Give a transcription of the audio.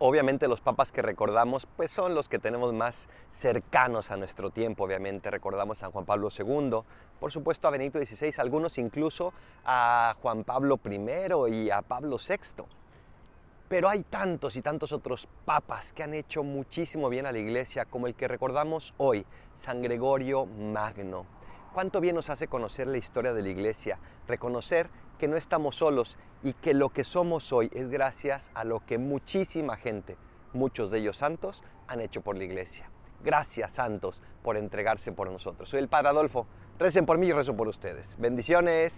obviamente los papas que recordamos pues son los que tenemos más cercanos a nuestro tiempo, obviamente recordamos a Juan Pablo II, por supuesto a Benito XVI, algunos incluso a Juan Pablo I y a Pablo VI. Pero hay tantos y tantos otros papas que han hecho muchísimo bien a la iglesia, como el que recordamos hoy, San Gregorio Magno. ¿Cuánto bien nos hace conocer la historia de la iglesia? Reconocer que no estamos solos y que lo que somos hoy es gracias a lo que muchísima gente, muchos de ellos santos, han hecho por la iglesia. Gracias, santos, por entregarse por nosotros. Soy el Padre Adolfo. Recen por mí y rezo por ustedes. Bendiciones.